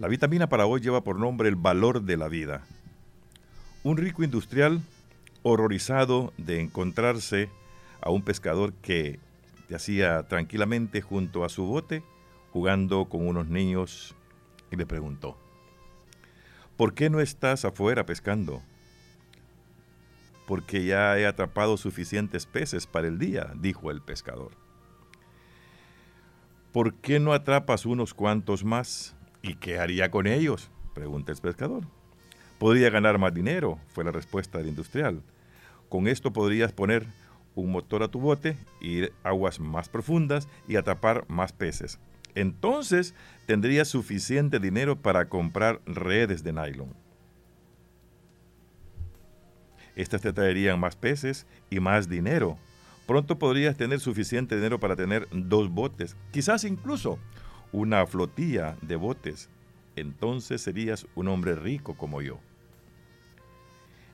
La vitamina para hoy lleva por nombre el valor de la vida. Un rico industrial horrorizado de encontrarse a un pescador que yacía tranquilamente junto a su bote jugando con unos niños le preguntó, ¿por qué no estás afuera pescando? Porque ya he atrapado suficientes peces para el día, dijo el pescador. ¿Por qué no atrapas unos cuantos más? ¿Y qué haría con ellos? pregunta el pescador. Podría ganar más dinero, fue la respuesta del industrial. Con esto podrías poner un motor a tu bote, ir aguas más profundas y atrapar más peces. Entonces tendrías suficiente dinero para comprar redes de nylon. Estas te traerían más peces y más dinero. Pronto podrías tener suficiente dinero para tener dos botes, quizás incluso una flotilla de botes. Entonces serías un hombre rico como yo.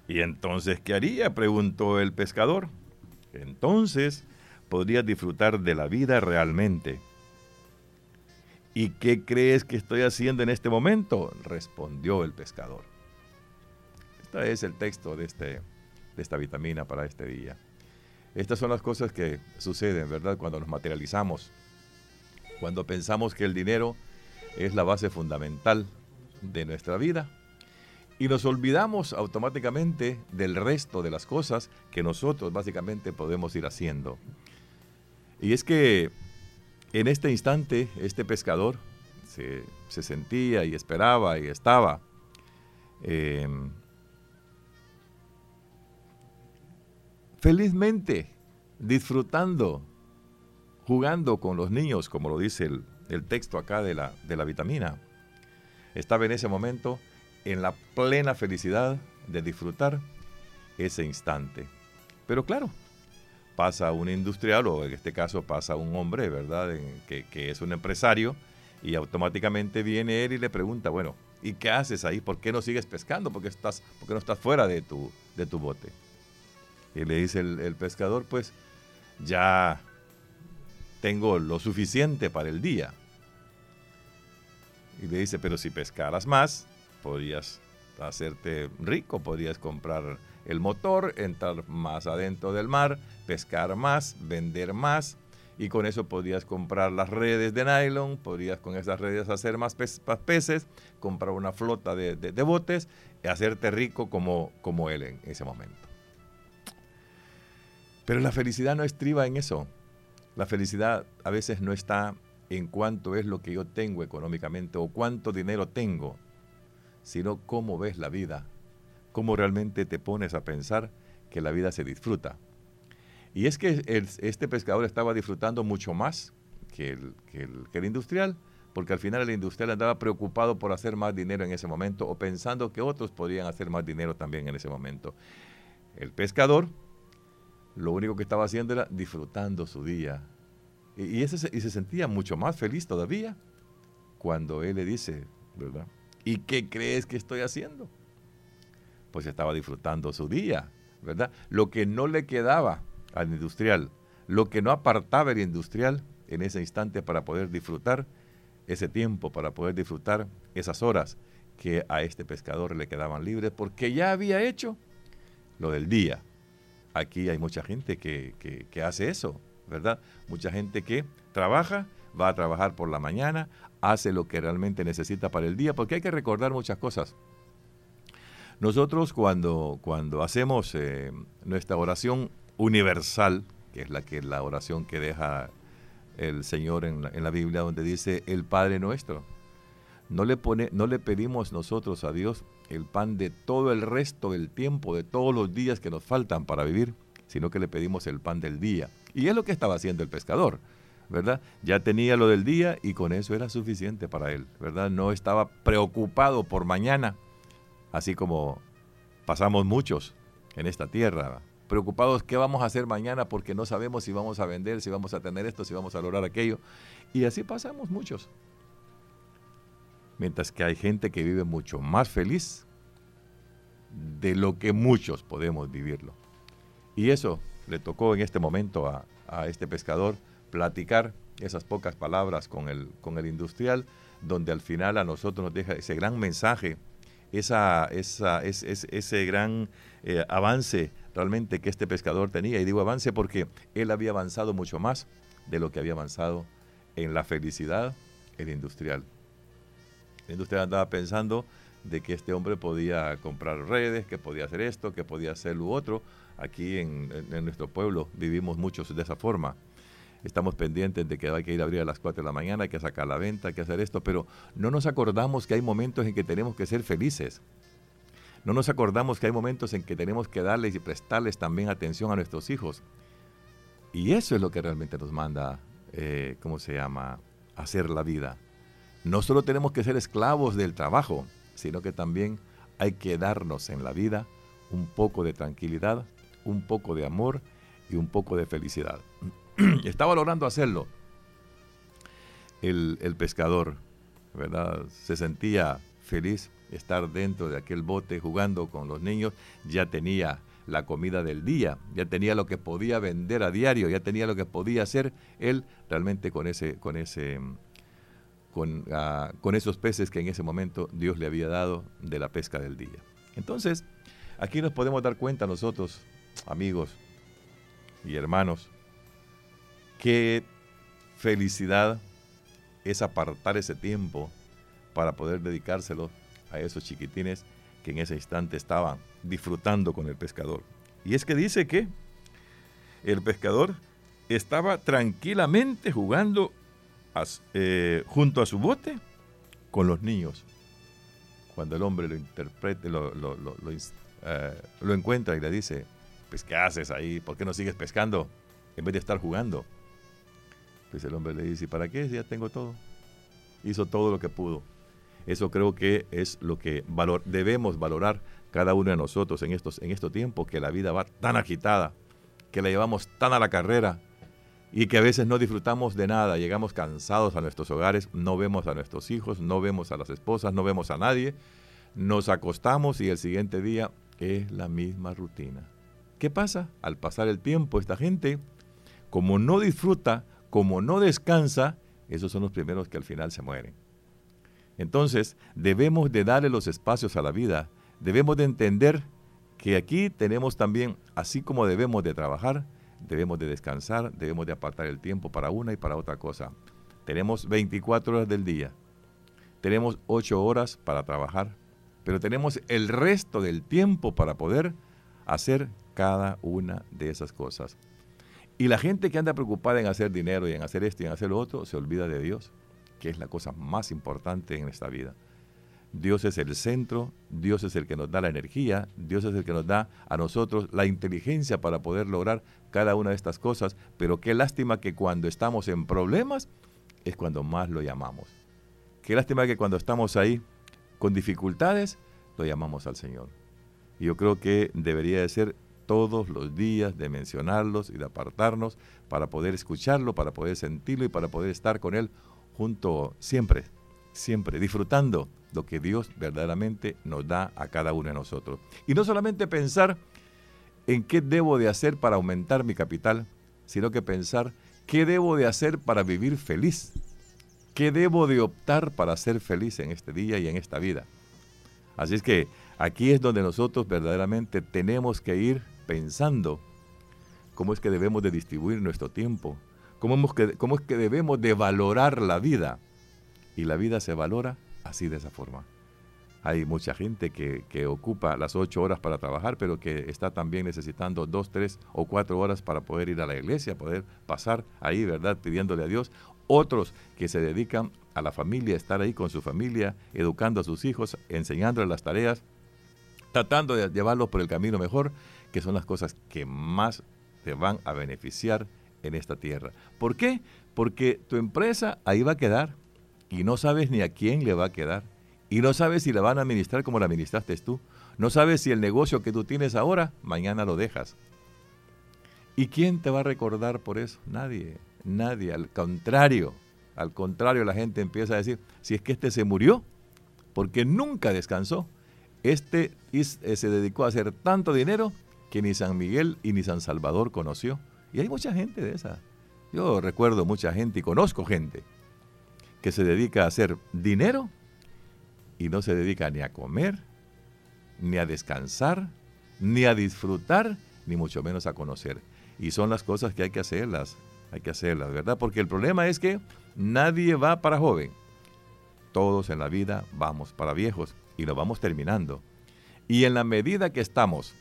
¿Y entonces qué haría? preguntó el pescador. Entonces podrías disfrutar de la vida realmente. ¿Y qué crees que estoy haciendo en este momento? respondió el pescador. Este es el texto de, este, de esta vitamina para este día. Estas son las cosas que suceden, ¿verdad? Cuando nos materializamos, cuando pensamos que el dinero es la base fundamental de nuestra vida y nos olvidamos automáticamente del resto de las cosas que nosotros básicamente podemos ir haciendo. Y es que en este instante, este pescador se, sentía y esperaba y estaba em, felizmente disfrutando, jugando con los niños, como lo dice el, texto acá de la, de la vitamina. Estaba en ese momento en la plena felicidad de disfrutar ese instante. Pero claro, pasa un industrial o en este caso pasa un hombre, ¿verdad? que, es un empresario y automáticamente viene él y le pregunta, bueno, ¿y qué haces ahí? ¿Por qué no sigues pescando? ¿Por qué, estás, por no estás fuera de tu, de tu bote? Y le dice el, pescador, pues ya tengo lo suficiente para el día. Y le dice, pero si pescaras más, podrías hacerte rico, podrías comprar el motor, entrar más adentro del mar, pescar más, vender más y con eso podrías comprar las redes de nylon, podrías con esas redes hacer más, peces, comprar una flota de, botes y hacerte rico como, como él en ese momento. Pero la felicidad no estriba en eso. La felicidad a veces no está en cuánto es lo que yo tengo económicamente o cuánto dinero tengo, sino cómo ves la vida, cómo realmente te pones a pensar que la vida se disfruta. Y es que este pescador estaba disfrutando mucho más que el, industrial, porque al final el industrial andaba preocupado por hacer más dinero en ese momento o pensando que otros podrían hacer más dinero también en ese momento. El pescador lo único que estaba haciendo era disfrutando su día. Y, ese, y se sentía mucho más feliz todavía cuando él le dice, ¿verdad? ¿Y qué crees que estoy haciendo? pues estaba disfrutando su día, ¿verdad? Lo que no le quedaba al industrial, lo que no apartaba el industrial en ese instante para poder disfrutar ese tiempo, para poder disfrutar esas horas que a este pescador le quedaban libres, porque ya había hecho lo del día. Aquí hay mucha gente que, que hace eso, ¿verdad? Mucha gente que trabaja, va a trabajar por la mañana, hace lo que realmente necesita para el día, porque hay que recordar muchas cosas. Nosotros cuando, cuando hacemos eh, nuestra oración universal, que es la, que, la oración que deja el Señor en la, Biblia, donde dice el Padre nuestro, no le, pone, no le pedimos nosotros a Dios el pan de todo el resto del tiempo, de todos los días que nos faltan para vivir, sino que le pedimos el pan del día. Y es lo que estaba haciendo el pescador, ¿verdad? Ya tenía lo del día y con eso era suficiente para él, ¿verdad? No estaba preocupado por mañana, así como pasamos muchos en esta tierra, preocupados qué vamos a hacer mañana porque no sabemos si vamos a vender, si vamos a tener esto, si vamos a lograr aquello. Y así pasamos muchos. Mientras que hay gente que vive mucho más feliz de lo que muchos podemos vivirlo. Y eso le tocó en este momento a, a este pescador platicar esas pocas palabras con el, con el industrial, donde al final a nosotros nos deja ese gran mensaje, esa, esa, ese gran eh, avance realmente que este pescador tenía. Y digo avance porque él había avanzado mucho más de lo que había avanzado en la felicidad el industrial. El industrial andaba pensando de que este hombre podía comprar redes, que podía hacer esto, que podía hacer lo otro. Aquí en, nuestro pueblo vivimos muchos de esa forma. Estamos pendientes de que hay que ir a abrir a las 4 de la mañana, hay que sacar la venta, hay que hacer esto, pero no nos acordamos que hay momentos en que tenemos que ser felices. No nos acordamos que hay momentos en que tenemos que darles y prestarles también atención a nuestros hijos. Y eso es lo que realmente nos manda, eh, ¿cómo se llama?, hacer la vida. No solo tenemos que ser esclavos del trabajo, sino que también hay que darnos en la vida un poco de tranquilidad, un poco de amor y un poco de felicidad. Estaba logrando hacerlo. El, el, pescador, ¿verdad? Se sentía feliz estar dentro de aquel bote jugando con los niños. Ya tenía la comida del día, ya tenía lo que podía vender a diario, ya tenía lo que podía hacer él realmente con ese, con ese, con, ah, con esos peces que en ese momento Dios le había dado de la pesca del día. Entonces, aquí nos podemos dar cuenta nosotros, amigos y hermanos, qué felicidad es apartar ese tiempo para poder dedicárselo a esos chiquitines que en ese instante estaban disfrutando con el pescador. Y es que dice que el pescador estaba tranquilamente jugando eh, junto a su bote con los niños. Cuando el hombre lo interprete, lo, eh, lo encuentra y le dice, pues ¿qué haces ahí? ¿Por qué no sigues pescando en vez de estar jugando? Pues el hombre le dice, ¿para qué? Ya tengo todo. Hizo todo lo que pudo. Eso creo que es lo que valor, debemos valorar cada uno de nosotros en estos, en estos tiempos, que la vida va tan agitada, que la llevamos tan a la carrera y que a veces no disfrutamos de nada, llegamos cansados a nuestros hogares, no vemos a nuestros hijos, no vemos a las esposas, no vemos a nadie, nos acostamos y el siguiente día es la misma rutina. ¿Qué pasa? Al pasar el tiempo, esta gente, como no disfruta, como no descansa, esos son los primeros que al final se mueren. Entonces, debemos de darle los espacios a la vida, debemos de entender que aquí tenemos también, así como debemos de trabajar, debemos de descansar, debemos de apartar el tiempo para una y para otra cosa. Tenemos 24 horas del día, tenemos 8 horas para trabajar, pero tenemos el resto del tiempo para poder hacer cada una de esas cosas. Y la gente que anda preocupada en hacer dinero y en hacer esto y en hacer lo otro, se olvida de Dios que es la cosa más importante en esta vida. Dios es el centro, Dios es el que nos da la energía, Dios es el que nos da a nosotros la inteligencia para poder lograr cada una de estas cosas, pero qué lástima que cuando estamos en problemas es cuando más lo llamamos. Qué lástima que cuando estamos ahí con dificultades lo llamamos al Señor. Y yo creo que debería de ser todos los días de mencionarlos y de apartarnos para poder escucharlo, para poder sentirlo y para poder estar con Él junto siempre, siempre, disfrutando lo que Dios verdaderamente nos da a cada uno de nosotros. Y no solamente pensar en qué debo de hacer para aumentar mi capital, sino que pensar qué debo de hacer para vivir feliz, qué debo de optar para ser feliz en este día y en esta vida. Así es que aquí es donde nosotros verdaderamente tenemos que ir pensando cómo es que debemos de distribuir nuestro tiempo, ¿Cómo, es que debemos de valorar la vida? Y la vida se valora así de esa forma. Hay mucha gente que, ocupa las ocho horas para trabajar, pero que está también necesitando dos, tres o cuatro horas para poder ir a la iglesia, poder pasar ahí, ¿verdad? Pidiéndole a Dios. Otros que se dedican a la familia, estar ahí con su familia, educando a sus hijos, enseñándoles las tareas, tratando de llevarlos por el camino mejor, que son las cosas que más te van a beneficiar en esta tierra. ¿Por qué? Porque tu empresa ahí va a quedar y no sabes ni a quién le va a quedar. Y no sabes si la van a administrar como la administraste tú. No sabes si el negocio que tú tienes ahora, mañana lo dejas. ¿Y quién te va a recordar por eso? Nadie, nadie. Al contrario, al contrario, la gente empieza a decir, si es que este se murió, porque nunca descansó. Este eh, se dedicó a hacer tanto dinero que ni San Miguel y ni San Salvador conoció. Y hay mucha gente de esa. Yo recuerdo mucha gente y conozco gente que se dedica a hacer dinero y no se dedica ni a comer, ni a descansar, ni a disfrutar, ni mucho menos a conocer. Y son las cosas que hay que hacerlas, hay que hacerlas, ¿verdad? Porque el problema es que nadie va para joven. Todos en la vida vamos para viejos y lo vamos terminando. Y en la medida que estamos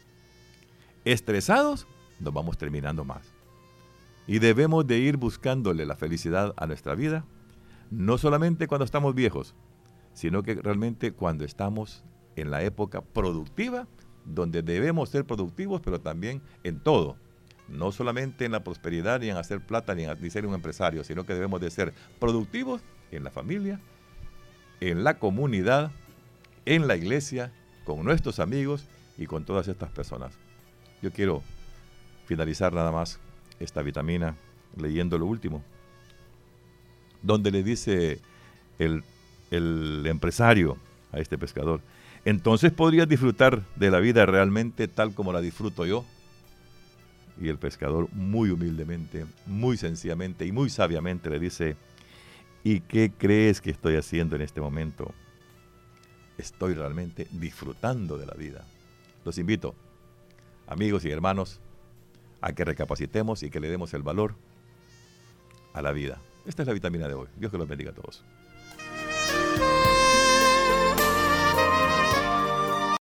estresados, nos vamos terminando más. Y debemos de ir buscándole la felicidad a nuestra vida, no solamente cuando estamos viejos, sino que realmente cuando estamos en la época productiva, donde debemos ser productivos, pero también en todo. No solamente en la prosperidad, ni en hacer plata, ni en ser un empresario, sino que debemos de ser productivos en la familia, en la comunidad, en la iglesia, con nuestros amigos y con todas estas personas. Yo quiero finalizar nada más esta vitamina leyendo lo último, donde le dice el, el empresario a este pescador, entonces podrías disfrutar de la vida realmente tal como la disfruto yo. Y el pescador muy humildemente, muy sencillamente y muy sabiamente le dice, ¿y qué crees que estoy haciendo en este momento? Estoy realmente disfrutando de la vida. Los invito, amigos y hermanos, a que recapacitemos y que le demos el valor a la vida. Esta es la vitamina de hoy. Dios que los bendiga a todos.